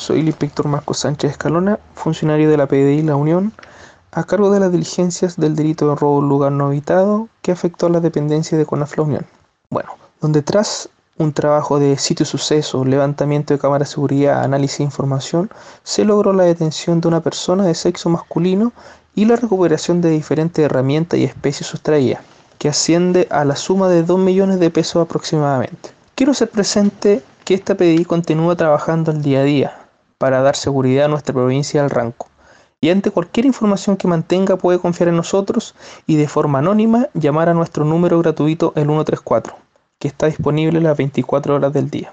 soy el inspector Marco Sánchez Escalona, funcionario de la PDI La Unión, a cargo de las diligencias del delito de robo en lugar no habitado que afectó a la dependencia de CONAF Unión. Bueno, donde tras un trabajo de sitio suceso, levantamiento de cámara de seguridad, análisis de información, se logró la detención de una persona de sexo masculino y la recuperación de diferentes herramientas y especies sustraídas, que asciende a la suma de 2 millones de pesos aproximadamente. Quiero ser presente que esta PDI continúa trabajando el día a día para dar seguridad a nuestra provincia al Ranco. Y ante cualquier información que mantenga puede confiar en nosotros y de forma anónima llamar a nuestro número gratuito el 134, que está disponible las 24 horas del día.